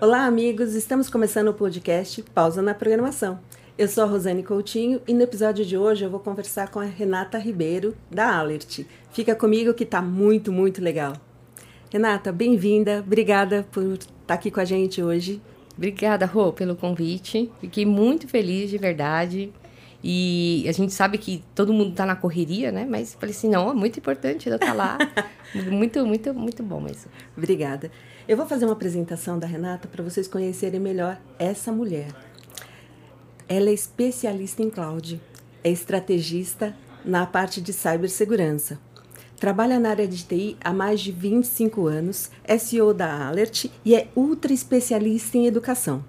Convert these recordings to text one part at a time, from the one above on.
Olá, amigos! Estamos começando o podcast Pausa na Programação. Eu sou a Rosane Coutinho e no episódio de hoje eu vou conversar com a Renata Ribeiro, da Alert. Fica comigo que tá muito, muito legal. Renata, bem-vinda. Obrigada por estar aqui com a gente hoje. Obrigada, Rô, pelo convite. Fiquei muito feliz, de verdade. E a gente sabe que todo mundo está na correria, né? Mas falei assim, não, é muito importante eu estar lá. muito, muito, muito bom isso. Obrigada. Eu vou fazer uma apresentação da Renata para vocês conhecerem melhor essa mulher. Ela é especialista em cloud, é estrategista na parte de cibersegurança. Trabalha na área de TI há mais de 25 anos, é CEO da Alert e é ultra especialista em educação.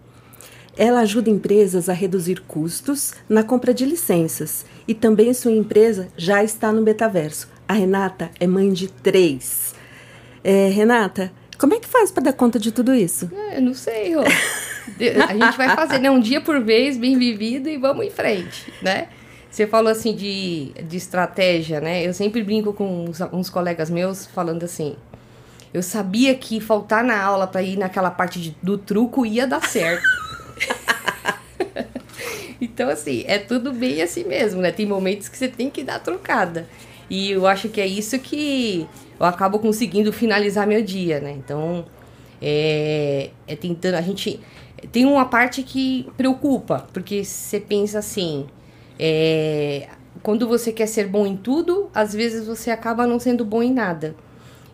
Ela ajuda empresas a reduzir custos na compra de licenças e também sua empresa já está no metaverso. A Renata é mãe de três. É, Renata, como é que faz para dar conta de tudo isso? É, eu não sei, Rô. A gente vai fazer, né? Um dia por vez, bem vivido e vamos em frente, né? Você falou assim de, de estratégia, né? Eu sempre brinco com uns, uns colegas meus falando assim. Eu sabia que faltar na aula para ir naquela parte de, do truco ia dar certo. Então, assim, é tudo bem assim mesmo, né? Tem momentos que você tem que dar trocada. E eu acho que é isso que eu acabo conseguindo finalizar meu dia, né? Então, é, é tentando. A gente. Tem uma parte que preocupa, porque você pensa assim. É, quando você quer ser bom em tudo, às vezes você acaba não sendo bom em nada.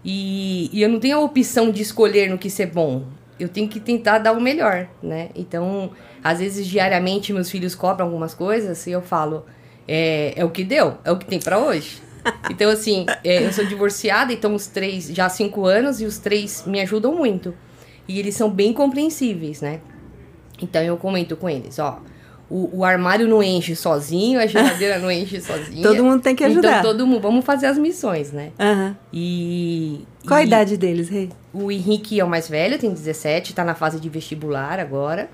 E, e eu não tenho a opção de escolher no que ser bom. Eu tenho que tentar dar o melhor, né? Então, às vezes, diariamente, meus filhos cobram algumas coisas e eu falo: é, é o que deu, é o que tem para hoje. Então, assim, é, eu sou divorciada, então os três, já há cinco anos, e os três me ajudam muito. E eles são bem compreensíveis, né? Então eu comento com eles, ó. O, o armário não enche sozinho, a geladeira não enche sozinha. todo mundo tem que ajudar. Então todo mundo, vamos fazer as missões, né? Uhum. E. Qual e a idade deles, Rei? O Henrique é o mais velho, tem 17, tá na fase de vestibular agora.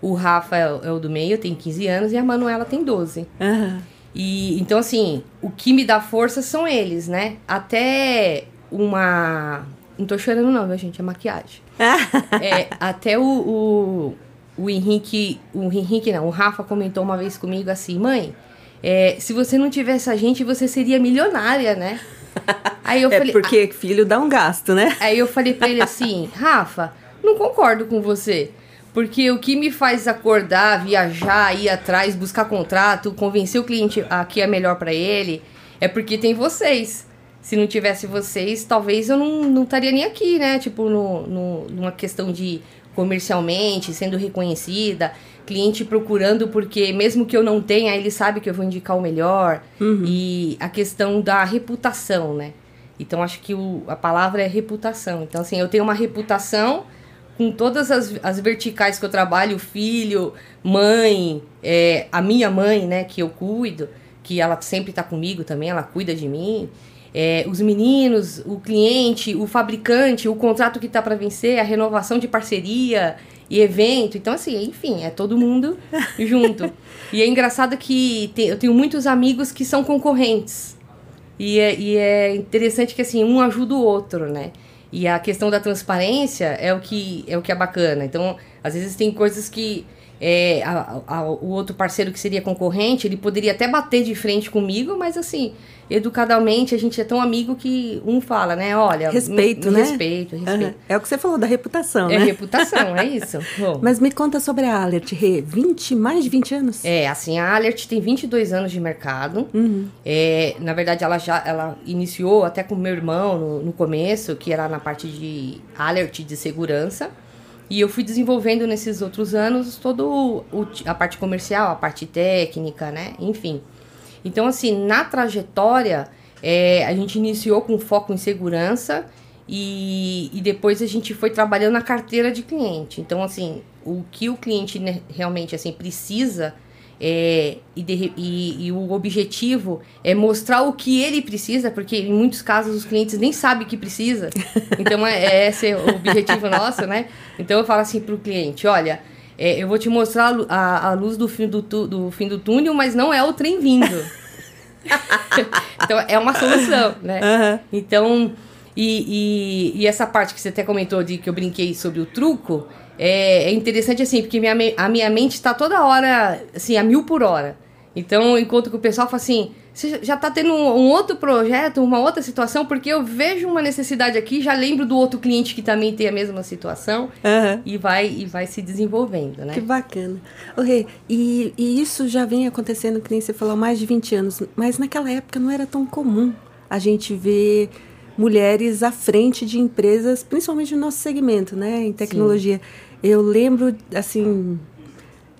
O Rafa é, é o do meio, tem 15 anos, e a Manuela tem 12. Uhum. E então, assim, o que me dá força são eles, né? Até uma. Não tô chorando, não, viu, gente? É maquiagem. é, até o, o, o Henrique. O Henrique não, o Rafa comentou uma vez comigo assim, mãe. É, se você não tivesse a gente, você seria milionária, né? Aí eu é falei, porque ah, filho dá um gasto, né? Aí eu falei pra ele assim, Rafa, não concordo com você. Porque o que me faz acordar, viajar, ir atrás, buscar contrato, convencer o cliente a que é melhor para ele, é porque tem vocês. Se não tivesse vocês, talvez eu não, não estaria nem aqui, né? Tipo, no, no, numa questão de comercialmente, sendo reconhecida, cliente procurando, porque mesmo que eu não tenha, ele sabe que eu vou indicar o melhor. Uhum. E a questão da reputação, né? Então, acho que o, a palavra é reputação. Então, assim, eu tenho uma reputação com todas as, as verticais que eu trabalho, filho, mãe, é, a minha mãe, né, que eu cuido, que ela sempre está comigo também, ela cuida de mim. É, os meninos, o cliente, o fabricante, o contrato que está para vencer, a renovação de parceria e evento. Então, assim, enfim, é todo mundo junto. E é engraçado que tem, eu tenho muitos amigos que são concorrentes. E é, e é interessante que, assim, um ajuda o outro, né? E a questão da transparência é o que é o que é bacana. Então, às vezes tem coisas que é, a, a, o outro parceiro que seria concorrente, ele poderia até bater de frente comigo, mas assim, educadamente a gente é tão amigo que um fala, né? Olha, respeito, né? Respeito, respeito. Uhum. É o que você falou da reputação, é né? É reputação, é isso. Bom. Mas me conta sobre a Alert, Rê. 20, mais de 20 anos? É, assim, a Alert tem 22 anos de mercado. Uhum. É, na verdade, ela já ela iniciou até com meu irmão no, no começo, que era na parte de Alert de segurança. E eu fui desenvolvendo nesses outros anos todo a parte comercial, a parte técnica, né? Enfim. Então, assim, na trajetória, é, a gente iniciou com foco em segurança e, e depois a gente foi trabalhando na carteira de cliente. Então, assim, o que o cliente realmente assim precisa é, e, de, e, e, o objetivo é mostrar o que ele precisa, porque em muitos casos os clientes nem sabem que precisa. Então é, é esse o objetivo nosso, né? Então eu falo assim para o cliente: olha, é, eu vou te mostrar a, a luz do fim do, tu, do fim do túnel, mas não é o trem vindo. então é uma solução, né? Uhum. Então, e, e, e essa parte que você até comentou de que eu brinquei sobre o truco é, é interessante assim, porque minha, a minha mente está toda hora, assim, a mil por hora. Então, eu encontro com o pessoal e falo assim, você já tá tendo um, um outro projeto, uma outra situação, porque eu vejo uma necessidade aqui, já lembro do outro cliente que também tem a mesma situação Aham. e vai, e vai se desenvolvendo, né? Que bacana. Ô, Rê, e, e isso já vem acontecendo, que nem você falou, há mais de 20 anos, mas naquela época não era tão comum a gente ver mulheres à frente de empresas, principalmente no nosso segmento, né, em tecnologia. Eu lembro, assim,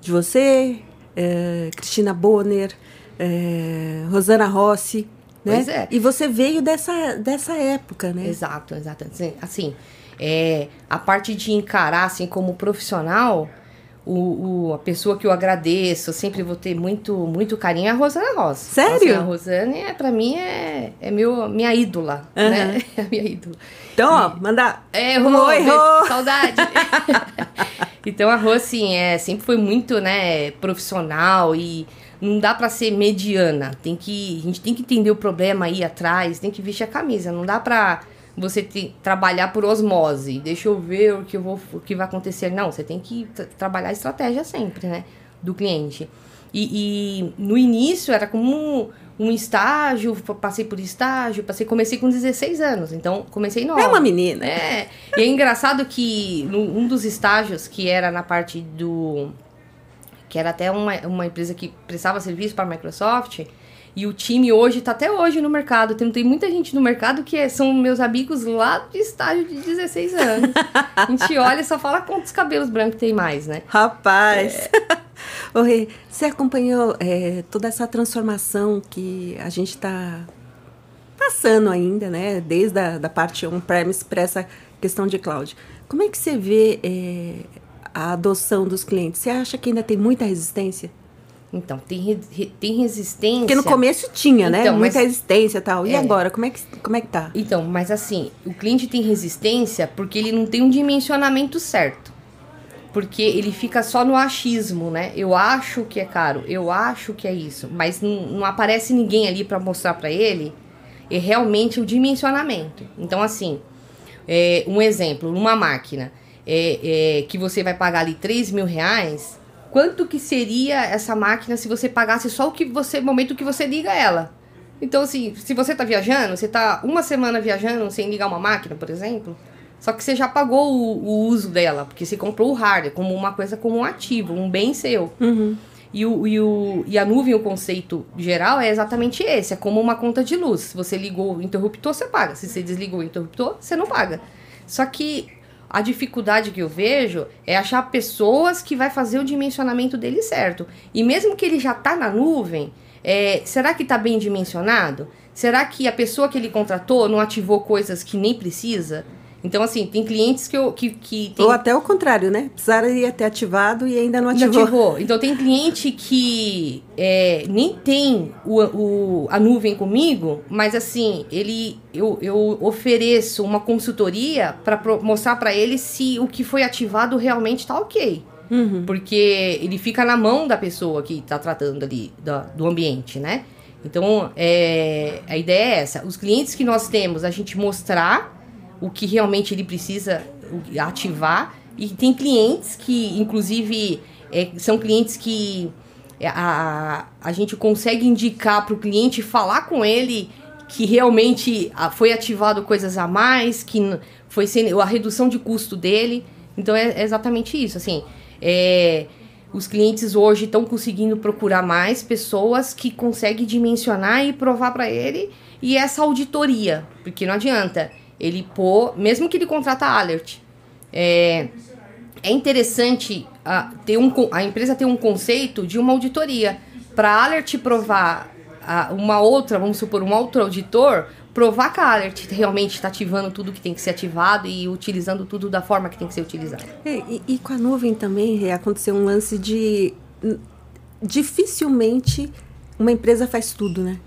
de você, eh, Cristina Bonner, eh, Rosana Rossi, né? Pois é. E você veio dessa, dessa época, né? Exato, exato. Assim, Assim, é, a parte de encarar, assim, como profissional, o, o- a pessoa que eu agradeço, eu sempre vou ter muito, muito carinho é a Rosana Rosa. Sério? Assim, a Rosane, é, pra mim, é, é meu, minha ídola, Aham. né? É a minha ídola. Então, ó, manda É, Rô, oi, Rô. saudade. então a Rô, assim, é, sempre foi muito, né, profissional e não dá pra ser mediana. Tem que, a gente tem que entender o problema aí atrás, tem que vestir a camisa. Não dá pra você te- trabalhar por osmose. Deixa eu ver o que, eu vou, o que vai acontecer. Não, você tem que tra- trabalhar a estratégia sempre, né, do cliente. E, e no início era como um, estágio, passei por estágio, passei, comecei com 16 anos, então comecei nova. É uma menina. É, e é engraçado que um dos estágios que era na parte do. que era até uma, uma empresa que prestava serviço para a Microsoft, e o time hoje tá até hoje no mercado. Tem, tem muita gente no mercado que é- são meus amigos lá de estágio de 16 anos. A gente olha e só fala quantos cabelos brancos tem mais, né? Rapaz! Ô, Rê, você acompanhou é, toda essa transformação que a gente está passando ainda, né? Desde a da parte on-premise para essa questão de cloud. Como é que você vê é, a adoção dos clientes? Você acha que ainda tem muita resistência? Então, tem, tem resistência. Porque no começo tinha, né? Então, mas- Muita resistência e tal. E É. agora, como é, que, como é que tá? Então, mas assim, o cliente tem resistência porque ele não tem um dimensionamento certo. Porque ele fica só no achismo, né? Eu acho que é caro, eu acho que é isso, mas não, não aparece ninguém ali para mostrar para ele é realmente o dimensionamento. Então, assim, é, um exemplo, numa máquina é, é, que você vai pagar ali 3 mil reais, quanto que seria essa máquina se você pagasse só o que você, momento que você liga ela? Então, assim, se você tá viajando, você tá uma semana viajando sem ligar uma máquina, por exemplo, só que você já pagou o, o uso dela, porque você comprou o hardware como uma coisa, como um ativo, um bem seu. Uhum. E, o, e, o, e a nuvem, o conceito geral é exatamente esse: é como uma conta de luz. Se você ligou o interruptor, você paga. Se você desligou o interruptor, você não paga. Só que a dificuldade que eu vejo é achar pessoas que vai fazer o dimensionamento dele certo. E mesmo que ele já está na nuvem, é, será que está bem dimensionado? Será que a pessoa que ele contratou não ativou coisas que nem precisa? Então, assim, tem clientes que eu. Que, que tem Ou até o contrário, né? Precisaria ter ativado e ainda não não ativou. ativou. Então tem cliente que é, nem tem o, o- a nuvem comigo, mas assim, ele eu, eu ofereço uma consultoria para mostrar para ele se o que foi ativado realmente está ok. Uhum. Porque ele fica na mão da pessoa que está tratando ali da- do ambiente, né? Então, é, a ideia é essa. Os clientes que nós temos, a gente mostrar o que realmente ele precisa ativar. E tem clientes que, inclusive, é, são clientes que é, a, a gente consegue indicar para o cliente falar com ele que realmente foi ativado coisas a mais, que foi sendo, a redução de custo dele. Então é, é exatamente isso. Assim, é, os clientes hoje estão conseguindo procurar mais pessoas que conseguem dimensionar e provar para ele e essa auditoria, porque não adianta ele pôr, mesmo que ele contrata alert, é, é interessante a, ter um, a empresa ter um conceito de uma auditoria para alert provar a, uma outra, vamos supor, um outro auditor provar que a alert realmente está ativando tudo que tem que ser ativado e utilizando tudo da forma que tem que ser utilizado. É, e, e com a nuvem também aconteceu um lance de. Dificilmente uma empresa faz tudo, né?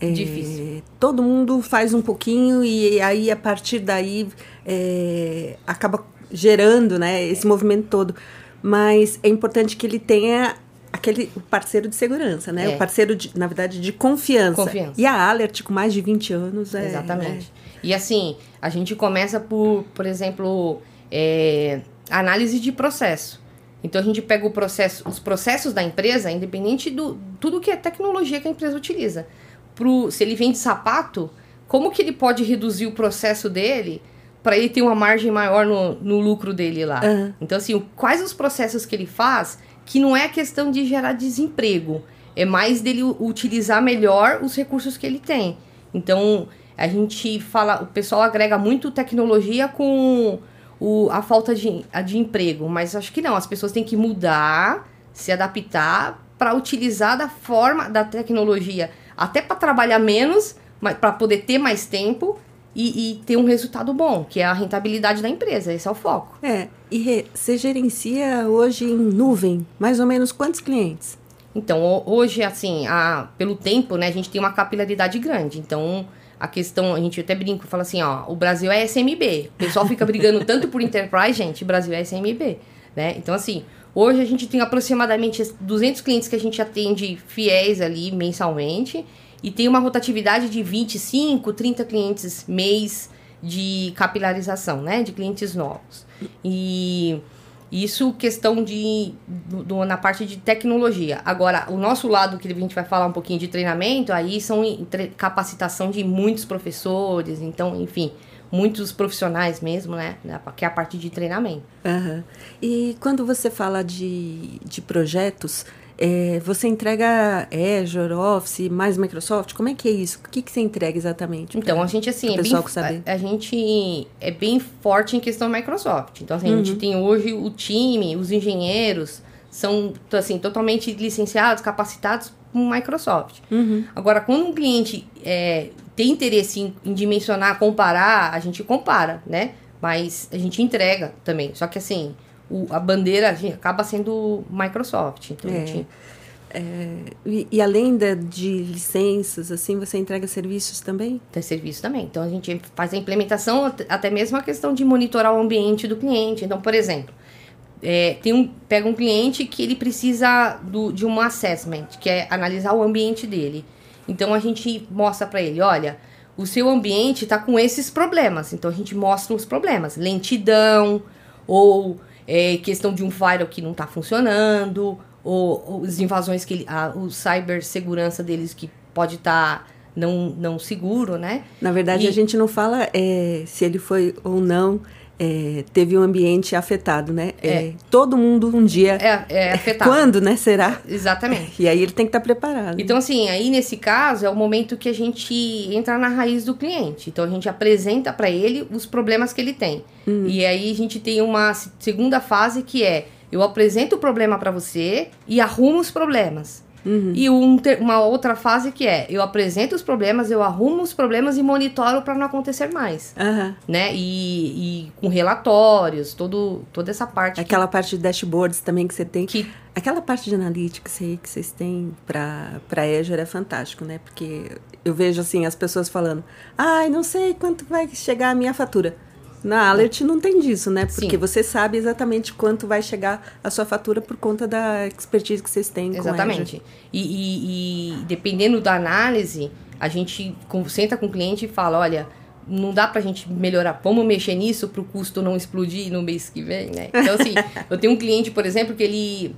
É, Difícil. Todo mundo faz um pouquinho e aí a partir daí é, acaba gerando né, esse movimento todo. Mas é importante que ele tenha aquele o parceiro de segurança, né? É. O parceiro, de, na verdade, de confiança. Confiança. E a Alert, com mais de 20 anos, é. Exatamente. E assim, a gente começa por, por exemplo, é, análise de processo. Então a gente pega o processo, os processos da empresa, independente do tudo que é tecnologia que a empresa utiliza. Pro, se ele vende sapato, como que ele pode reduzir o processo dele para ele ter uma margem maior no, no lucro dele lá? Uhum. Então, assim, quais os processos que ele faz que não é questão de gerar desemprego, é mais dele utilizar melhor os recursos que ele tem. Então, a gente fala, o pessoal agrega muito tecnologia com o, a falta de, a de emprego, mas acho que não, as pessoas têm que mudar, se adaptar para utilizar da forma da tecnologia, até para trabalhar menos, mas para poder ter mais tempo e, e, ter um resultado bom, que é a rentabilidade da empresa. Esse é o foco. É. E você gerencia hoje em nuvem mais ou menos quantos clientes? Então, hoje, assim, a, pelo tempo, né, a gente tem uma capilaridade grande. Então, a questão, a gente até brinca, fala assim, ó, o Brasil é SMB. O pessoal fica brigando tanto por enterprise, gente, o Brasil é SMB, né? Então, assim, hoje a gente tem aproximadamente 200 clientes que a gente atende fiéis ali mensalmente e tem uma rotatividade de 25, 30 clientes mês de capilarização, né, de clientes novos. E isso questão de do, do, na parte de tecnologia. Agora, o nosso lado que a gente vai falar um pouquinho de treinamento, aí são capacitação de muitos professores, então, enfim, muitos profissionais mesmo, né? Que é a parte de treinamento. Uhum. E quando você fala de, de projetos, é, você entrega Azure, Office, mais Microsoft? Como é que é isso? O que, que você entrega exatamente? Então, a gente, assim, é bem, a, a, gente é bem forte em questão Microsoft. Então, assim, uhum. a gente uhum. tem hoje o time, os engenheiros, são, assim, totalmente licenciados, capacitados com Microsoft. Uhum. Agora, quando um cliente é, tem interesse em, em dimensionar, comparar, a gente compara, né? Mas a gente entrega também. Só que, assim o, a bandeira acaba sendo Microsoft. Então, é. Gente... É, e, e, além de, de, licenças, assim, você entrega serviços também? Tem serviço também. Então, a gente faz a implementação, até mesmo a questão de monitorar o ambiente do cliente. Então, por exemplo, é, tem um, pega um cliente que ele precisa do, de um assessment, que é analisar o ambiente dele. Então, a gente mostra para ele, olha, o seu ambiente está com esses problemas. Então, a gente mostra os problemas. Lentidão, ou é, questão de um firewall que não está funcionando, ou, ou as invasões que ele, a, o cibersegurança deles que pode estar tá não, não seguro, né? Na verdade, e, a gente não fala é, se ele foi ou não é, teve um ambiente afetado, né? É. é. todo mundo um dia. É, é afetado. Quando, né? Será? Exatamente. E aí ele tem que estar tá preparado. Então, assim, aí nesse caso é o momento que a gente entra na raiz do cliente. Então a gente apresenta para ele os problemas que ele tem. Hum. E aí a gente tem uma segunda fase que é eu apresento o problema para você e arrumo os problemas. Uhum. E um uma outra fase que é, eu apresento os problemas, eu arrumo os problemas e monitoro para não acontecer mais. Uhum. Né? E, e, com relatórios, todo, toda essa parte. Aquela que, parte de dashboards também que você tem. Que, aquela parte de analytics aí que vocês têm para Azure é fantástico, né? Porque eu vejo assim as pessoas falando, ai, não sei quanto vai chegar a minha fatura. Na Alert não tem disso, né? Porque Sim. você sabe exatamente quanto vai chegar a sua fatura por conta da expertise que vocês têm. Exatamente. E, e, e, dependendo da análise, a gente senta com o cliente e fala, olha, não dá pra gente melhorar, vamos mexer nisso para o custo não explodir no mês que vem, né? Então, assim, eu tenho um cliente, por exemplo, que ele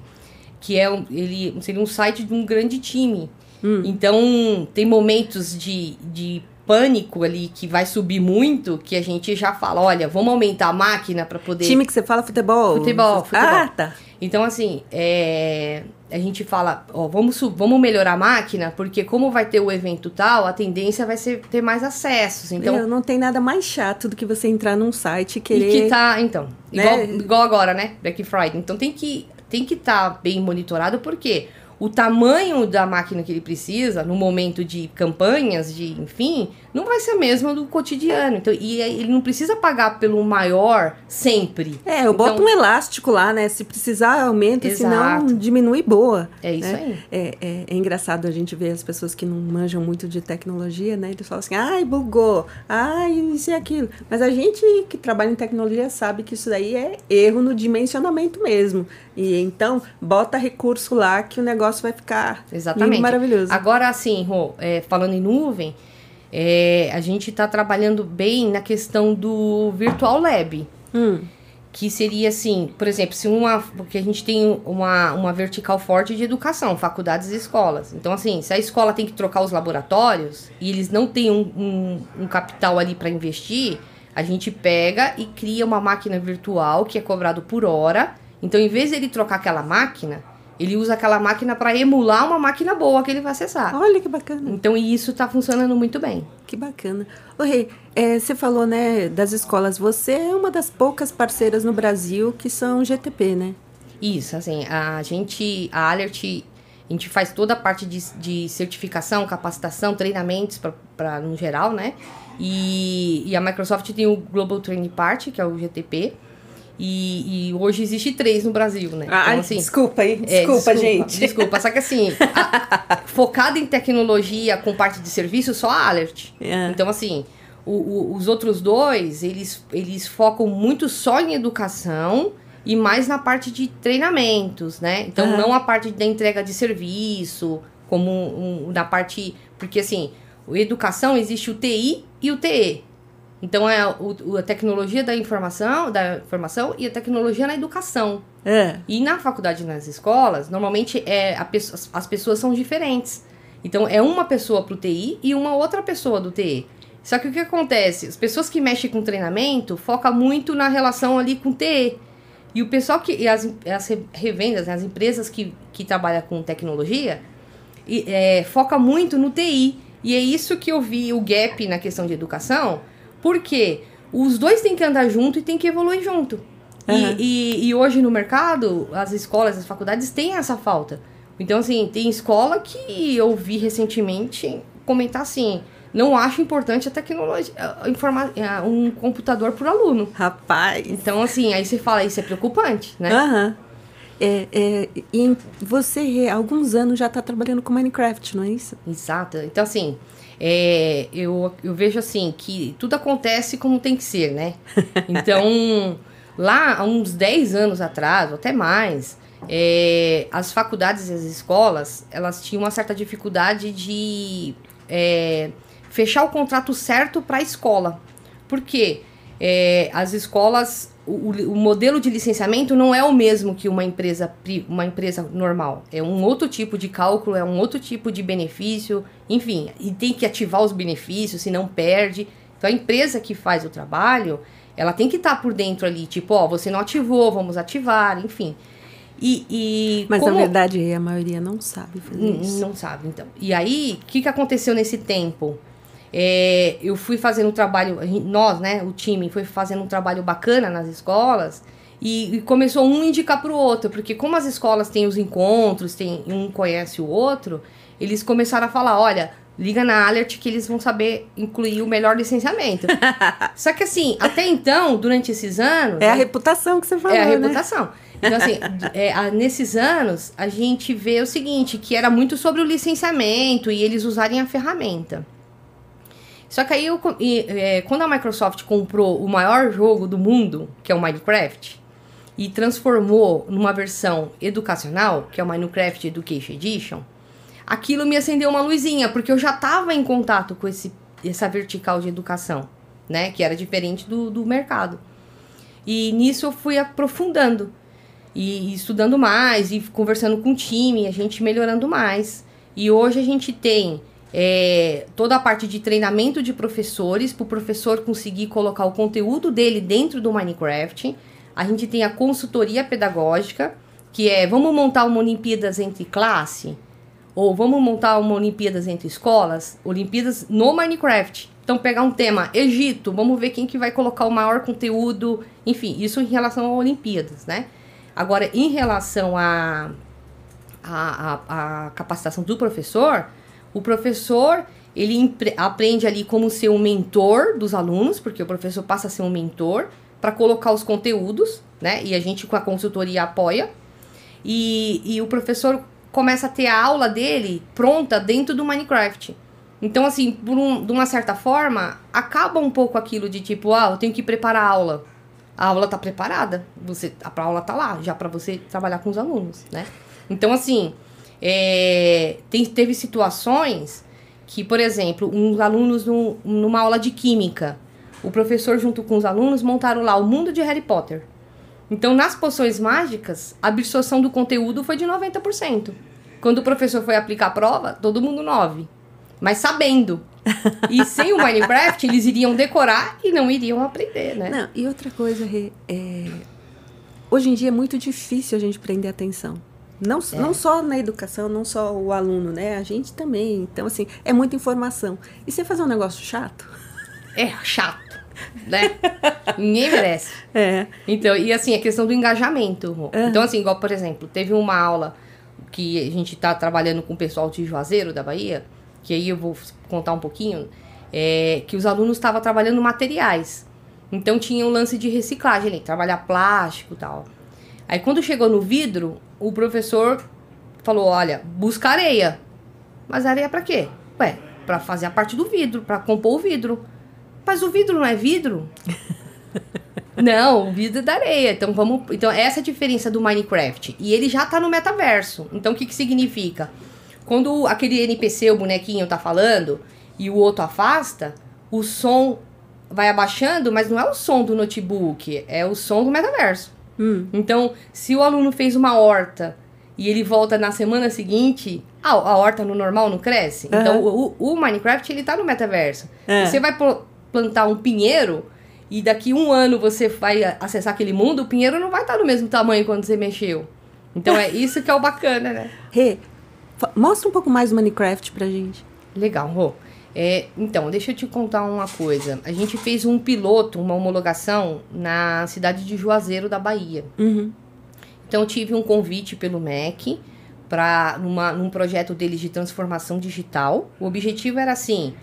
que é um, ele seria um site de um grande time. Hum. Então, tem momentos de, de pânico ali que vai subir muito, que a gente já fala, olha, vamos aumentar a máquina para poder. Time que você fala futebol. Futebol, futebol. Ah, tá. Então, assim, é... a gente fala, ó, vamos, vamos melhorar a máquina, porque como vai ter o evento tal, a tendência vai ser ter mais acessos. Então, Meu, não tem nada mais chato do que você entrar num site e querer. E que tá, então, né? igual, igual agora, né? Black Friday. Então tem que tem que estar tá bem monitorado, porque quê? O tamanho da máquina que ele precisa no momento de campanhas, de enfim, não vai ser a mesma do cotidiano. Então, e ele não precisa pagar pelo maior sempre. É, eu então, boto um elástico lá, né? Se precisar, aumenta, exato. senão diminui boa. É isso né? aí. É, é, é, engraçado a gente ver as pessoas que não manjam muito de tecnologia, né? Eles falam assim, ai, bugou, ai, isso e aquilo. Mas a gente que trabalha em tecnologia sabe que isso daí é erro no dimensionamento mesmo. E então, bota recurso lá que o negócio vai ficar Exatamente. maravilhoso. Agora, assim, Rô, é, falando em nuvem, é, a gente está trabalhando bem na questão do Virtual Lab. Hum. que seria assim, por exemplo, se uma. Porque a gente tem uma, uma vertical forte de educação, faculdades e escolas. Então, assim, se a escola tem que trocar os laboratórios e eles não têm um, um, um capital ali para investir, a gente pega e cria uma máquina virtual que é cobrado por hora. Então, em vez de ele trocar aquela máquina, ele usa aquela máquina para emular uma máquina boa que ele vai acessar. Olha que bacana. Então, isso está funcionando muito bem. Que bacana. Ô, Rei, é, você falou, né, das escolas. Você é uma das poucas parceiras no Brasil que são GTP, né? Isso, assim, a gente, a Alert, a gente faz toda a parte de, de certificação, capacitação, treinamentos para no geral, né? E, e a Microsoft tem o Global Training Party, que é o GTP. E, e, hoje existe três no Brasil, né? Então, Ai, assim, desculpa aí, desculpa, é, desculpa, gente. Desculpa, só que assim, a, focada em tecnologia com parte de serviço, só a Alert. É. Então, assim, o, o, os outros dois, eles, eles focam muito só em educação e mais na parte de treinamentos, né? Então, uhum. não a parte da entrega de serviço, como um, na parte... Porque, assim, educação existe o TI e o TE. Então é o, a tecnologia da informação, da informação e a tecnologia na educação. É. E na faculdade, nas escolas, normalmente é a, as pessoas são diferentes. Então é uma pessoa para o TI e uma outra pessoa do TI. Só que o que acontece? As pessoas que mexem com treinamento focam muito na relação ali com o TE. E o pessoal que. E as, as revendas, né, as empresas que, que trabalham com tecnologia, e, é, foca muito no TI. E é isso que eu vi o gap na questão de educação porque os dois têm que andar junto e têm que evoluir junto. Uhum. E, e, e, hoje no mercado, as escolas, as faculdades têm essa falta. Então, assim, tem escola que eu vi recentemente comentar assim: não acho importante a tecnologia, um computador por aluno. Rapaz. Então, assim, aí você fala, isso é preocupante, né? Aham. Uhum. É, é, e você há alguns anos já está trabalhando com Minecraft, não é isso? Exato. Então, assim, é, eu, eu vejo assim que tudo acontece como tem que ser, né? Então, lá há uns 10 anos atrás, ou até mais, é, as faculdades e as escolas, elas tinham uma certa dificuldade de é, fechar o contrato certo para a escola. Por quê? É, as escolas o, o, modelo de licenciamento não é o mesmo que uma empresa, uma empresa normal. É um outro tipo de cálculo, é um outro tipo de benefício, enfim, e tem que ativar os benefícios, senão perde. Então a empresa que faz o trabalho, ela tem que estar tá por dentro ali, tipo, ó, você não ativou, vamos ativar, enfim. E, e Mas como... na verdade a maioria não sabe fazer isso. Não sabe, então. E aí, o que, que aconteceu nesse tempo? É, eu fui fazendo um trabalho, nós, né, o time, foi fazendo um trabalho bacana nas escolas e, e começou um indicar para o outro, porque como as escolas têm os encontros, tem um conhece o outro, eles começaram a falar, olha, liga na Alert que eles vão saber incluir o melhor licenciamento. Só que assim, até então, durante esses anos... É a reputação que você falou, É a né? reputação. Então, assim, é, a, nesses anos, a gente vê o seguinte, que era muito sobre o licenciamento e eles usarem a ferramenta. Só que aí, eu, e, é, quando a Microsoft comprou o maior jogo do mundo, que é o Minecraft, e transformou numa versão educacional, que é o Minecraft Education Edition, aquilo me acendeu uma luzinha, porque eu já estava em contato com esse, essa vertical de educação, né? Que era diferente do, do mercado. E nisso eu fui aprofundando e, e estudando mais e conversando com o time, a gente melhorando mais. E hoje a gente tem é, toda a parte de treinamento de professores, para o professor conseguir colocar o conteúdo dele dentro do Minecraft. A gente tem a consultoria pedagógica, que é vamos montar uma Olimpíadas entre classe, ou vamos montar uma Olimpíadas entre escolas, Olimpíadas no Minecraft. Então pegar um tema Egito, vamos ver quem que vai colocar o maior conteúdo, enfim, isso em relação a Olimpíadas, né? Agora, em relação à a, a, a, capacitação do professor, o professor, ele aprende ali como ser um mentor dos alunos, porque o professor passa a ser um mentor para colocar os conteúdos, né? E a gente com a consultoria apoia. E, e o professor começa a ter a aula dele pronta dentro do Minecraft. Então, assim, um, de uma certa forma, acaba um pouco aquilo de tipo, ah, eu tenho que preparar a aula. A aula tá preparada, você, a aula tá lá, já para você trabalhar com os alunos, né? Então, assim, é, tem, teve situações que, por exemplo, uns alunos no, numa aula de química, o professor junto com os alunos montaram lá o mundo de Harry Potter. Então, nas poções mágicas, a absorção do conteúdo foi de 90%. Quando o professor foi aplicar a prova, todo mundo 9. Mas sabendo. E sem o Minecraft, eles iriam decorar e não iriam aprender, né? Não, e outra coisa, Rê, é... hoje em dia é muito difícil a gente prender atenção. Não, é. não só na educação, não só o aluno, né? A gente também. Então, assim, é muita informação. E você fazer um negócio chato? É chato né? Ninguém merece. É. Então, e assim, a questão do engajamento. Então, assim, igual, por exemplo, teve uma aula que a gente tá trabalhando com o pessoal de Juazeiro, da Bahia, que aí eu vou contar um pouquinho, é, que os alunos estavam trabalhando materiais. Então tinha um lance de reciclagem ali, trabalhar plástico e tal. Aí quando chegou no vidro, o professor falou: olha, busca areia. Mas areia para quê? Ué, para fazer a parte do vidro, para compor o vidro. Mas o vidro não é vidro? não, o vidro é da areia. Então vamos. Então, essa é a diferença do Minecraft. E ele já tá no metaverso. Então, o que, que significa? Quando aquele NPC, o bonequinho, tá falando e o outro afasta, o som vai abaixando, mas não é o som do notebook, é o som do metaverso. Hum. Então, se o aluno fez uma horta e ele volta na semana seguinte, a, a horta no normal não cresce. Uhum. Então, o, o, Minecraft, ele tá no metaverso. É. Você vai plantar um pinheiro e daqui um ano você vai acessar aquele mundo, o pinheiro não vai estar do mesmo tamanho quando você mexeu. Então é isso que é o bacana, né? Rê, mostra um pouco mais do Minecraft pra gente. Legal, Rô. É, então, deixa eu te contar uma coisa. A gente fez um piloto, uma homologação na cidade de Juazeiro, da Bahia. Uhum. Então, tive um convite pelo MEC para num projeto deles de transformação digital. O objetivo era assim: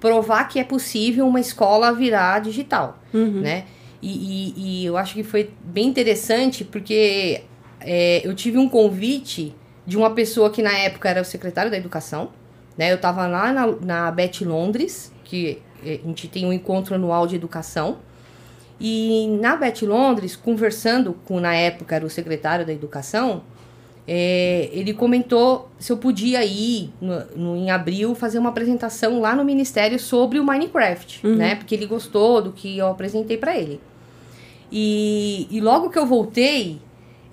provar que é possível uma escola virar digital, uhum. né? E, e, e, eu acho que foi bem interessante porque é, eu tive um convite de uma pessoa que na época era o secretário da educação, né? Eu estava lá na, na Bet Londres, que é, a gente tem um encontro anual de educação, e na Bet Londres, conversando com, na época, era o secretário da educação, é, ele comentou se eu podia ir no, no, em abril fazer uma apresentação lá no ministério sobre o Minecraft, uhum. né? Porque ele gostou do que eu apresentei para ele. E, e logo que eu voltei,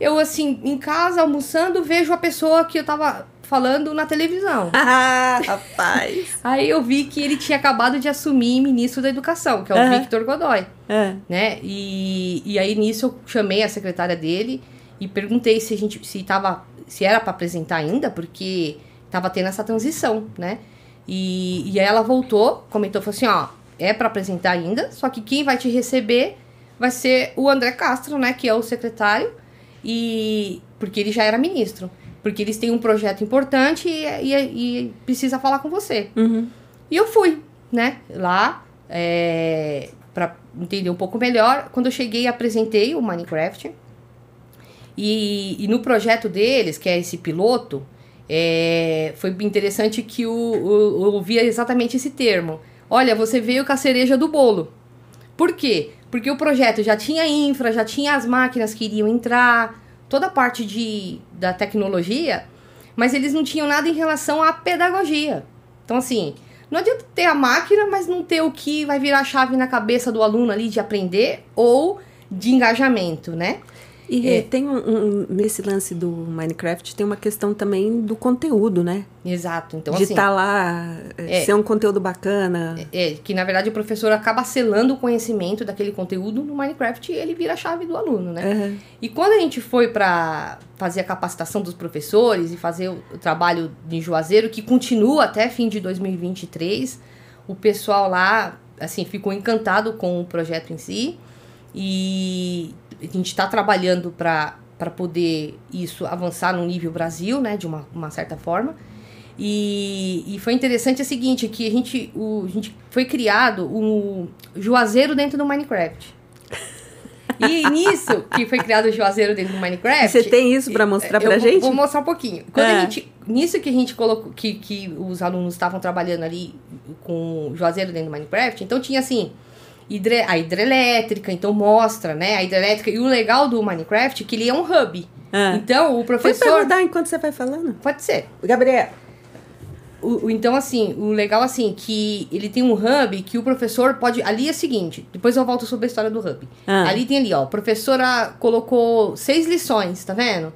eu assim, em casa almoçando, vejo a pessoa que eu tava falando na televisão. Ah, rapaz! Aí eu vi que ele tinha acabado de assumir ministro da Educação, que é o uhum. Victor Godoy. Uhum. Né? E, e aí nisso eu chamei a secretária dele e perguntei se a gente se tava se era para apresentar ainda, porque tava tendo essa transição, né? E, e aí ela voltou, comentou, falou assim, ó, é para apresentar ainda, só que quem vai te receber vai ser o André Castro, né, que é o secretário, e porque ele já era ministro, porque eles têm um projeto importante e, e, e precisa falar com você. Uhum. E eu fui, né, lá, é, para entender um pouco melhor. Quando eu cheguei, apresentei o Minecraft, e, e no projeto deles, que é esse piloto, é, foi interessante que o, o, eu ouvia exatamente esse termo. Olha, você veio com a cereja do bolo. Por quê? Porque o projeto já tinha infra, já tinha as máquinas que iriam entrar, toda a parte de, da tecnologia, mas eles não tinham nada em relação à pedagogia. Então, assim, não adianta ter a máquina, mas não ter o que vai virar chave na cabeça do aluno ali de aprender ou de engajamento, né? E é. tem um, um, nesse lance do Minecraft tem uma questão também do conteúdo, né? Exato. Então, de estar assim, tá lá, é, ser um conteúdo bacana. É, é, que na verdade o professor acaba selando o conhecimento daquele conteúdo no Minecraft e ele vira a chave do aluno, né? Uhum. E quando a gente foi para fazer a capacitação dos professores e fazer o, o trabalho de Juazeiro, que continua até fim de 2023, o pessoal lá, assim, ficou encantado com o projeto em si. E a gente está trabalhando para poder isso avançar no nível Brasil, né, de uma, uma certa forma. E, e foi interessante o seguinte, que a gente, o, a gente foi criado um Juazeiro dentro do Minecraft. E nisso, que foi criado o Juazeiro dentro do Minecraft... Você tem isso para mostrar pra gente? Vou mostrar um pouquinho. Quando é. a gente, nisso que a gente colocou, que, que os alunos estavam trabalhando ali com o Juazeiro dentro do Minecraft, então tinha assim hidre, a hidrelétrica, então mostra, né, a hidrelétrica. E o legal do Minecraft é que ele é um hub. Ah. Então, o professor... Pode perguntar enquanto você vai falando? Pode ser. Gabriel, o, o- então, assim, o legal, assim, que ele tem um hub que o professor pode. Ali é o seguinte, depois eu volto sobre a história do hub. Ah. Ali tem ali, ó, a professora colocou seis lições, tá vendo?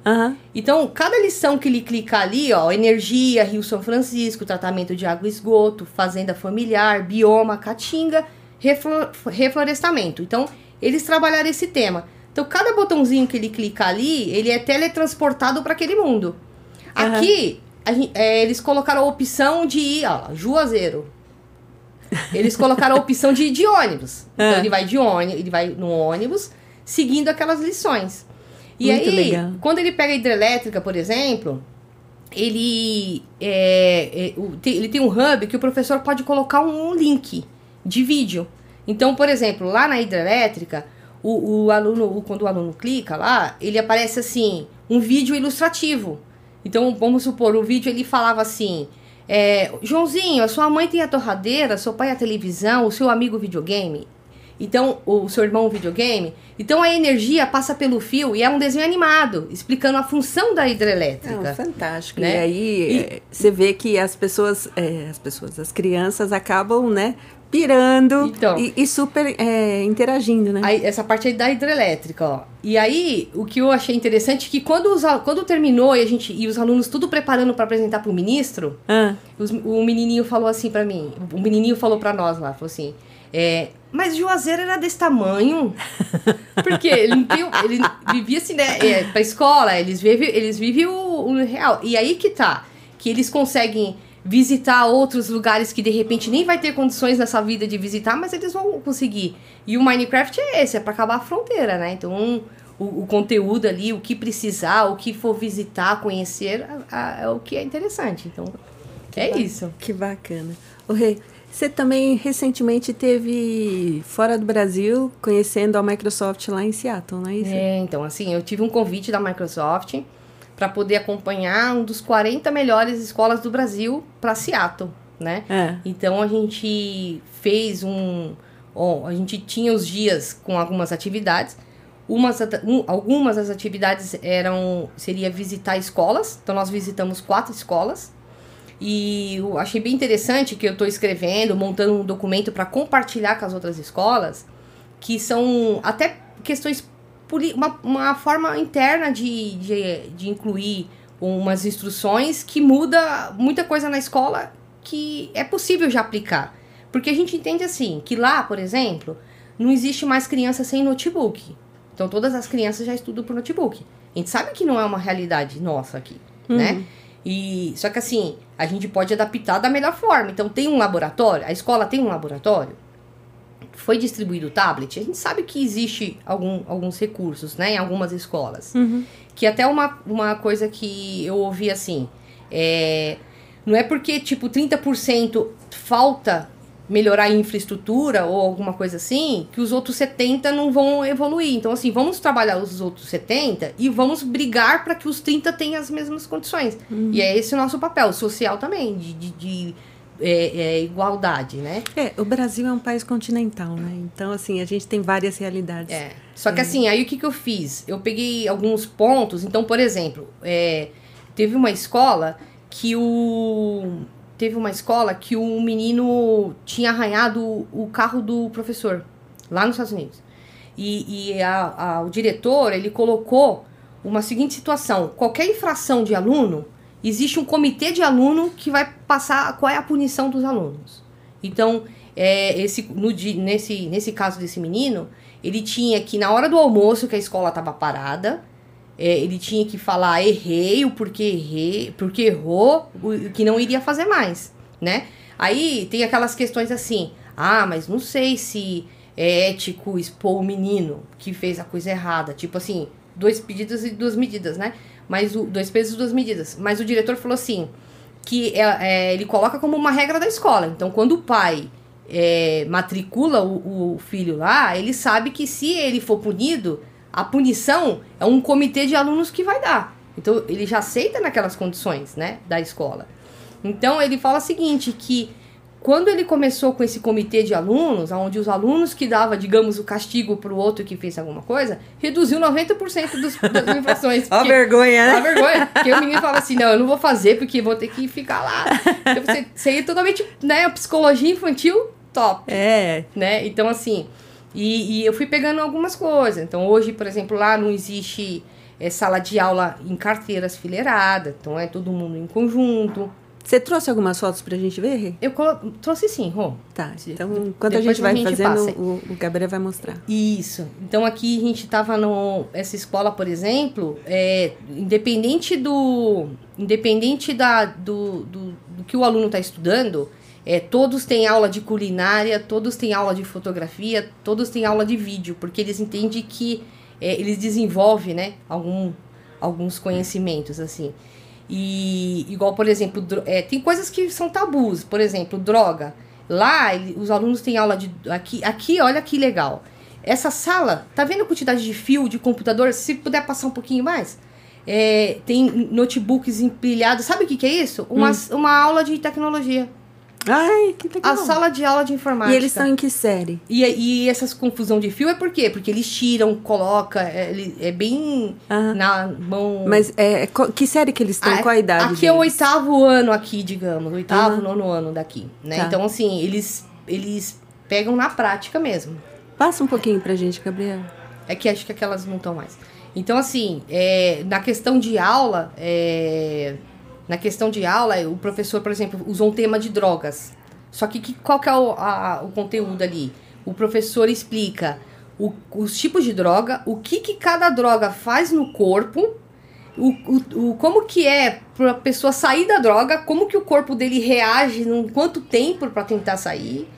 Então, cada lição que ele clicar ali, ó, energia, Rio São Francisco, tratamento de água e esgoto, fazenda familiar, bioma, caatinga, reflorestamento. Então, eles trabalharam esse tema. Então, cada botãozinho que ele clicar ali, ele é teletransportado para aquele mundo. Aham. Aqui, é, eles colocaram a opção de ir, ó, Juazeiro. Eles colocaram a opção de ir de ônibus. Então, Ah. ele vai de ônibus, ele vai no ônibus, seguindo aquelas lições. E Muito aí, legal. quando ele pega a hidrelétrica, por exemplo, ele, é, é, ele tem um hub que o professor pode colocar um link de vídeo. Então, por exemplo, lá na hidrelétrica, o, o aluno, o- quando o aluno clica lá, ele aparece assim, um vídeo ilustrativo. Então, vamos supor, o vídeo ele falava assim: é, Joãozinho, a sua mãe tem a torradeira, seu pai a televisão, o seu amigo videogame. Então, o seu irmão videogame. Então, a energia passa pelo fio e é um desenho animado, explicando a função da hidrelétrica. Não, fantástico. Né? E aí é, você vê que as pessoas, é, as pessoas, as crianças acabam, né, pirando Então. e, e super é, interagindo, né? Aí, essa parte aí da hidrelétrica, ó. E aí, o que eu achei interessante é que quando, os, quando terminou e, a gente, e os alunos tudo preparando para apresentar para o ministro, Ah, os- o menininho falou assim pra mim, o menininho falou pra nós lá, falou assim, é, mas Juazeiro era desse tamanho? Porque ele não tem, ele vivia assim, né, é, pra escola, eles vivem, eles vivem o, o real. E aí que tá, que eles conseguem visitar outros lugares que de repente nem vai ter condições nessa vida de visitar, mas eles vão conseguir. E o Minecraft é esse, é pra acabar a fronteira, né? Então, o, o conteúdo ali, o que precisar, o que for visitar, conhecer, a- a- é o que é interessante. Então, é isso. que bacana. O Rei, você também recentemente teve fora do Brasil conhecendo a Microsoft lá em Seattle, não é isso? É, então, assim, eu tive um convite da Microsoft para poder acompanhar um dos 40 melhores escolas do Brasil para Seattle, né? É. Então a gente fez um. ó, a gente tinha os dias com algumas atividades. Umas, um- algumas das atividades eram seria visitar escolas. Então nós visitamos quatro escolas. E eu achei bem interessante que eu estou escrevendo, montando um documento para compartilhar com as outras escolas, que são até questões uma, uma forma interna de, de, de incluir umas instruções que muda muita coisa na escola que é possível já aplicar. Porque a gente entende assim, que lá, por exemplo, não existe mais criança sem notebook. Então todas as crianças já estudam por notebook. A gente sabe que não é uma realidade nossa aqui, né? E só que assim, a gente pode adaptar da melhor forma. Então tem um laboratório, a escola tem um laboratório, foi distribuído o tablet, a gente sabe que existe algum, alguns recursos, né, em algumas escolas. Que até uma, uma coisa que eu ouvi assim, é, não é porque, tipo, 30% falta melhorar a infraestrutura ou alguma coisa assim, que os outros 70 não vão evoluir. Então, assim, vamos trabalhar os outros 70 e vamos brigar para que os 30 tenham as mesmas condições. E é esse o nosso papel, social também, de, de, de, é, é, igualdade, né? É, o Brasil é um país continental, né? Então, assim, a gente tem várias realidades. É. Só que assim, aí o que, que eu fiz? Eu peguei alguns pontos. Então, por exemplo, é, teve uma escola que o. Teve uma escola que o menino tinha arranhado o carro do professor, lá nos Estados Unidos. E, e a- a- o diretor, ele colocou uma seguinte situação: qualquer infração de aluno, existe um comitê de aluno que vai passar qual é a punição dos alunos. Então, é, esse, no, nesse, nesse caso desse menino, ele tinha que, na hora do almoço, que a escola estava parada, é, ele tinha que falar errei, o porquê errei, porque errou, o que não iria fazer mais, né? Aí tem aquelas questões assim, ah, mas não sei se é ético expor o menino que fez a coisa errada. Tipo assim, dois pedidos e duas medidas, né? Mas o, dois pesos duas medidas. Mas o diretor falou assim, que é, é, ele coloca como uma regra da escola. Então, quando o pai é, matricula o, o filho lá, ele sabe que se ele for punido, a punição é um comitê de alunos que vai dar. Então, ele já aceita naquelas condições, né, da escola. Então, ele fala o seguinte, que quando ele começou com esse comitê de alunos, onde os alunos que dava, digamos, o castigo para o outro que fez alguma coisa, reduziu 90% dos, das infrações. Ó vergonha, né? Ó vergonha. Porque o menino fala assim, não, eu não vou fazer porque vou ter que ficar lá. Então, você, ia totalmente, né, psicologia infantil, top. É. Né? Então, assim, e, e eu fui pegando algumas coisas. Então, hoje, por exemplo, lá não existe é, sala de aula em carteiras fileiradas, então é todo mundo em conjunto. Você trouxe algumas fotos pra gente ver? Eu trouxe sim, Rô. Tá, então enquanto a gente vai a gente fazendo, o, o Gabriel vai mostrar. Isso. Então aqui a gente tava no... Essa escola, por exemplo, é, independente do... Independente da, do, do, do que o aluno está estudando, é, todos têm aula de culinária, todos têm aula de fotografia, todos têm aula de vídeo, porque eles entendem que é, eles desenvolvem, né, algum, alguns conhecimentos, assim. E igual, por exemplo, é, tem coisas que são tabus, por exemplo, droga. Lá, os alunos têm aula de. Aqui, aqui, olha que legal. Essa sala, tá vendo a quantidade de fio de computador? Se puder passar um pouquinho mais. É, tem notebooks empilhados. Sabe o que, que é isso? Uma, hum. uma aula de tecnologia. Ai, que legal. A sala de aula de informática. E eles estão em que série? E, e essas confusão de fio é por quê? Porque eles tiram, coloca, é, é bem na mão. Mas é, que série que eles estão? Ah, Qual a idade? Aqui deles? é o oitavo ano aqui, digamos. Oitavo, nono ano daqui. Né? Tá. Então, assim, eles, eles pegam na prática mesmo. Passa um pouquinho pra gente, Gabriel. É que acho que aquelas não estão mais. Então, assim, é, na questão de aula, é, na questão de aula, o professor, por exemplo, usou um tema de drogas. Só que, que qual que é o, a, o conteúdo ali? O professor explica o, os tipos de droga, o que, que cada droga faz no corpo, o, o, o como que é para a pessoa sair da droga, como que o corpo dele reage, quanto tempo para tentar sair,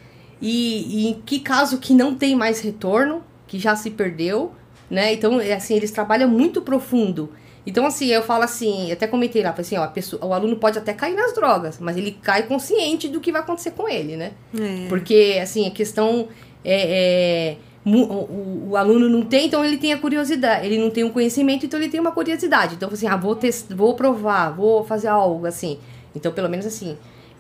e, e em que caso que não tem mais retorno, que já se perdeu, né? Então, é assim, eles trabalham muito profundo. Então, assim, eu falo assim, até comentei lá, assim, ó, pessoa, o aluno pode até cair nas drogas, mas ele cai consciente do que vai acontecer com ele, né? É. Porque, assim, a questão é, é o, o, o, aluno não tem, então ele tem a curiosidade, ele não tem um conhecimento, então ele tem uma curiosidade. Então, assim, ah, vou, test, vou provar, vou fazer algo, assim. Então, pelo menos assim,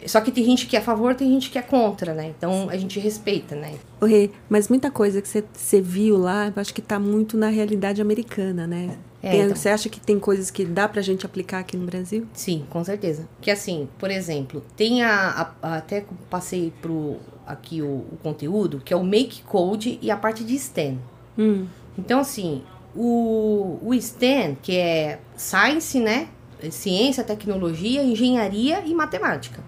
só que tem gente que é a favor, tem gente que é contra, né? Então a gente respeita, né? Rê, mas muita coisa que você viu lá, eu acho que está muito na realidade americana, né? É, tem, então. Você acha que tem coisas que dá pra gente aplicar aqui no Brasil? Sim, com certeza. Que assim, por exemplo, tem a, a até passei pro aqui o, o, conteúdo, que é o Make Code e a parte de STEM. Hum. Então, assim, o, o STEM, que é Science, né? Ciência, tecnologia, engenharia e matemática.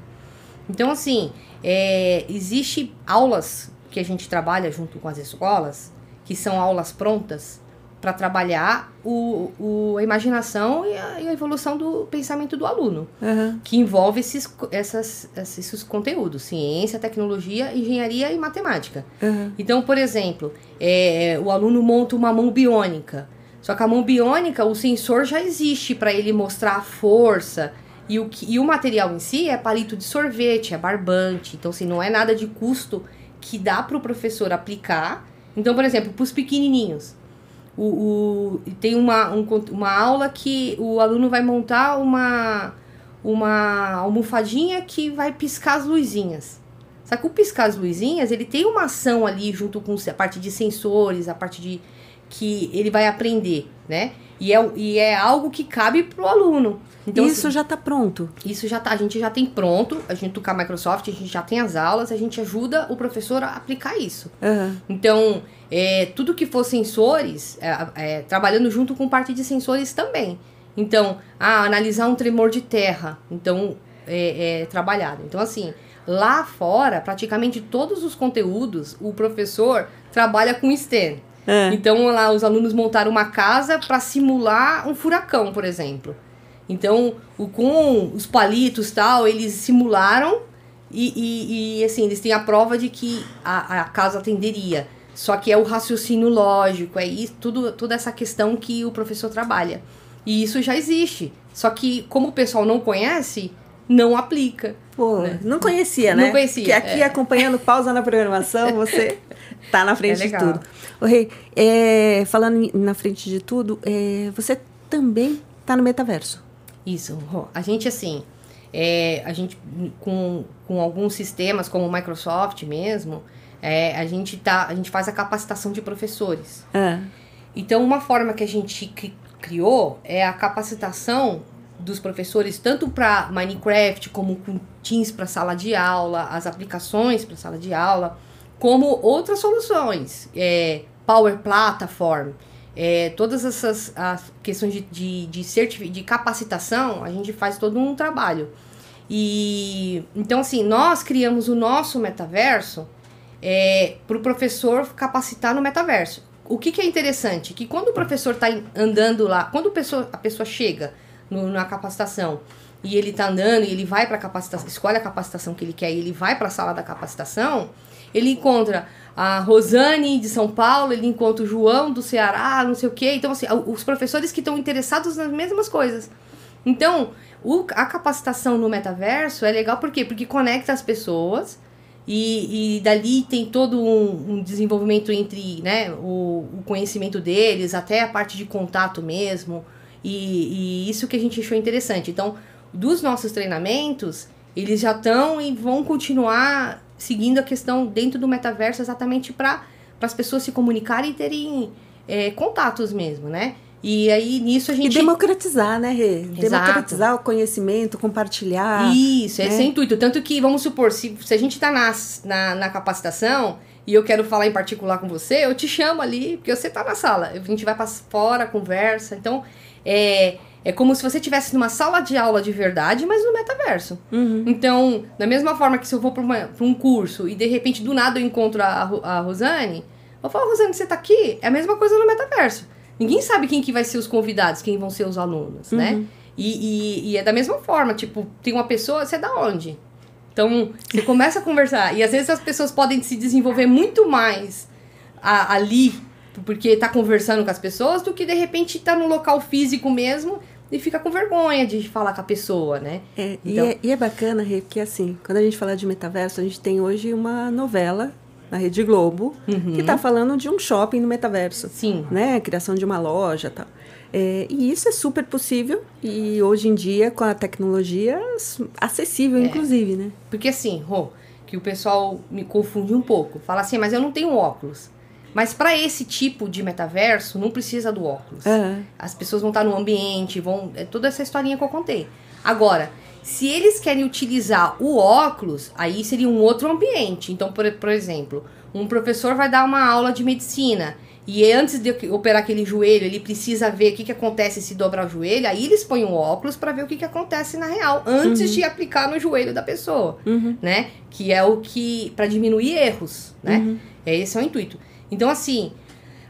Então, assim, é, existe aulas que a gente trabalha junto com as escolas, que são aulas prontas para trabalhar o, o, a imaginação e a, e a, evolução do pensamento do aluno, uhum. que envolve esses, essas, esses conteúdos, ciência, tecnologia, engenharia e matemática. Uhum. Então, por exemplo, é, o aluno monta uma mão biônica, só que a mão biônica, o sensor já existe para ele mostrar a força, e o, e o material em si é palito de sorvete, é barbante. Então, assim, não é nada de custo que dá para o professor aplicar. Então, por exemplo, para os pequenininhos, o, o, tem uma, um, uma aula que o aluno vai montar uma, uma almofadinha que vai piscar as luzinhas. Só que o piscar as luzinhas, ele tem uma ação ali junto com a parte de sensores, a parte de que ele vai aprender, né? E é, e é algo que cabe para o aluno. Então, isso assim, já está pronto. Isso já tá, a gente já tem pronto, a gente com a Microsoft, a gente já tem as aulas, a gente ajuda o professor a aplicar isso. Uhum. Então, é, tudo que for sensores, é, é, trabalhando junto com parte de sensores também. Então, ah, analisar um tremor de terra, então é, é trabalhado. Então, assim, lá fora, praticamente todos os conteúdos, o professor trabalha com STEM. É. Então, lá os alunos montaram uma casa para simular um furacão, por exemplo. Então, o, com os palitos tal, eles simularam e, e, e, assim, eles têm a prova de que a, a casa atenderia. Só que é o raciocínio lógico, é isso, tudo, toda essa questão que o professor trabalha. E isso já existe. Só que, como o pessoal não conhece, não aplica. Pô, né? não conhecia, né? Não conhecia. Que aqui, é. acompanhando pausa na programação, você tá na frente é de tudo. O Rei, é, falando na frente de tudo, é, você também tá no metaverso. Isso. A gente, assim, é, a gente, com, com alguns sistemas, como o Microsoft mesmo, é, a, gente tá, a gente faz a capacitação de professores. Ah, Então, uma forma que a gente cri- criou é a capacitação dos professores, tanto para Minecraft, como com Teams para sala de aula, as aplicações para sala de aula, como outras soluções, é, Power Platform, é, todas essas as questões de, de, de, certifi- de capacitação, a gente faz todo um trabalho. E então, assim, nós criamos o nosso metaverso é, para o professor capacitar no metaverso. O que, que é interessante? Que quando o professor está andando lá, quando a pessoa, a pessoa chega no- na capacitação e ele está andando e ele vai para a capacitação, escolhe a capacitação que ele quer e ele vai para a sala da capacitação, ele encontra a Rosane de São Paulo, ele encontra o João do Ceará, não sei o quê. Então, assim, os professores que estão interessados nas mesmas coisas. Então, o- a capacitação no metaverso é legal por quê? Porque conecta as pessoas e, e dali tem todo um, um desenvolvimento entre né, o, o conhecimento deles, até a parte de contato mesmo. E, e isso que a gente achou interessante. Então, dos nossos treinamentos, eles já estão e vão continuar seguindo a questão dentro do metaverso exatamente para as pessoas se comunicarem e terem é, contatos mesmo, né? E aí nisso a E gente. democratizar, né, Rê? Exato. Democratizar o conhecimento, compartilhar. Isso, né? esse é o intuito. Tanto que, vamos supor, se, se a gente tá na, na, na capacitação e eu quero falar em particular com você, eu te chamo ali, porque você tá na sala. A gente vai pra fora, conversa. Então, é, é como se você estivesse numa sala de aula de verdade, mas no metaverso. Uhum. Então, da mesma forma que se eu vou pra um curso e de repente do nada eu encontro a, a Rosane, eu falo, Rosane, você tá aqui? É a mesma coisa no metaverso. Ninguém sabe quem que vai ser os convidados, quem vão ser os alunos, né? E, e, e é da mesma forma, tipo, tem uma pessoa, você é da onde? Então, você começa a conversar. E às vezes as pessoas podem se desenvolver muito mais a- ali, porque tá conversando com as pessoas, do que de repente tá no local físico mesmo e fica com vergonha de falar com a pessoa, né? É, e, Então- é, e é bacana, Rê, porque assim, quando a gente fala de metaverso, a gente tem hoje uma novela na Rede Globo Uhum. que está falando de um shopping no metaverso. Sim. Né? Criação de uma loja e tal. É, e isso é super possível e hoje em dia, com a tecnologia, acessível, É. inclusive, né? Porque assim, Rô, que o pessoal me confunde um pouco. Fala assim, mas eu não tenho óculos. Mas para esse tipo de metaverso, não precisa do óculos. Aham. As pessoas vão estar no ambiente, vão. É toda essa historinha que eu contei. Agora, se eles querem utilizar o óculos, aí seria um outro ambiente. Então, por, por exemplo, um professor vai dar uma aula de medicina. E antes de operar aquele joelho, ele precisa ver o que, que acontece se dobrar o joelho. Aí eles põem o óculos para ver o que, que acontece na real, antes de aplicar no joelho da pessoa Uhum. né? Que é o que para diminuir erros, né? Uhum. É esse é o intuito. Então assim,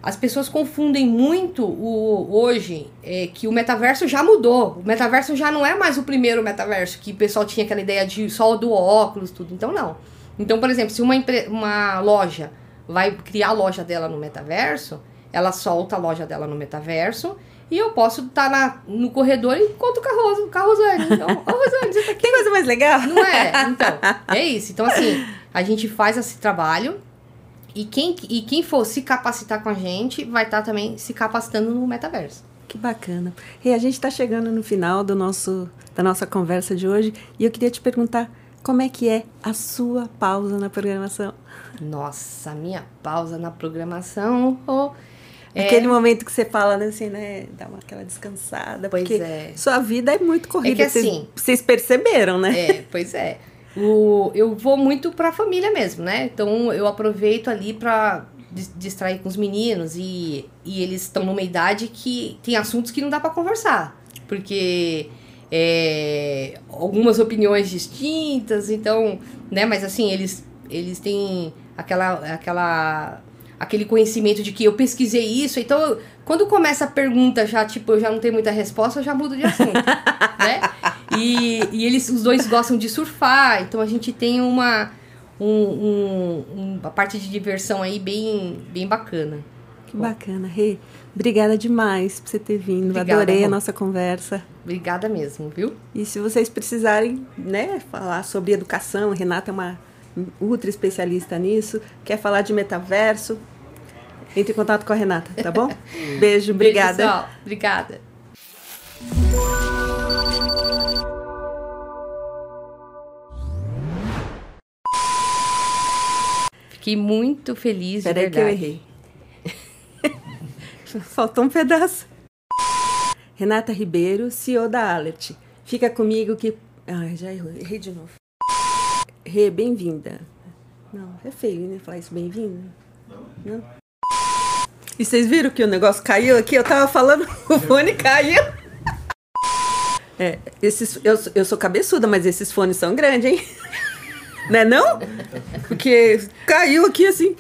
as pessoas confundem muito o hoje é, que o metaverso já mudou. O metaverso já não é mais o primeiro metaverso que o pessoal tinha aquela ideia de só do óculos tudo. Então não. Então por exemplo, se uma uma loja vai criar a loja dela no metaverso, ela solta a loja dela no metaverso. E eu posso estar no corredor e encontro com a, Rosa, com a Rosane. Então, ô Rosane, você tá aqui? Tem coisa mais legal? Não é? Então, é isso. Então, assim, a gente faz esse trabalho e quem, e quem for se capacitar com a gente vai estar também se capacitando no metaverso. Que bacana. E a gente está chegando no final do nosso, da nossa conversa de hoje e eu queria te perguntar como é que é a sua pausa na programação? Nossa, minha pausa na programação. oh, é, Aquele momento que você fala, né, assim, né? Dá uma, aquela descansada. Pois porque é. sua vida é muito corrida. É que vocês- assim- Vocês perceberam, né? É, pois é. O, eu vou muito pra família mesmo, né? Então eu aproveito ali pra dis- distrair com os meninos e, e eles estão numa idade que tem assuntos que não dá pra conversar. Porque é, algumas opiniões distintas, então, né? Mas assim, eles, eles têm aquela, aquela, aquele conhecimento de que eu pesquisei isso, então eu- quando começa a pergunta já, tipo, eu já não tenho muita resposta, eu já mudo de assunto, né? E, e eles, os dois gostam de surfar, então a gente tem uma, um, um- um- uma parte de diversão aí bem, bem bacana. Que bacana, Rê. Obrigada demais por você ter vindo. Obrigada, Adorei a Rô. nossa conversa. Obrigada mesmo, viu? E se vocês precisarem, né, falar sobre educação, a Renata é uma ultra especialista nisso, quer falar de metaverso, entre em contato com a Renata, tá bom? Beijo, obrigada. Beijo. Obrigada. Fiquei muito feliz, Peraí que eu errei. Faltou um pedaço. Renata Ribeiro, CEO da Alert. Fica comigo que... Ai, já errei, errei de novo. Rê, bem-vinda. Não, é feio, né? Falar isso, bem-vinda. Não? E vocês viram que o negócio caiu aqui? Eu tava falando, o fone caiu. É, esses, eu, eu sou cabeçuda, mas esses fones são grandes, hein? Né não? Porque caiu aqui assim.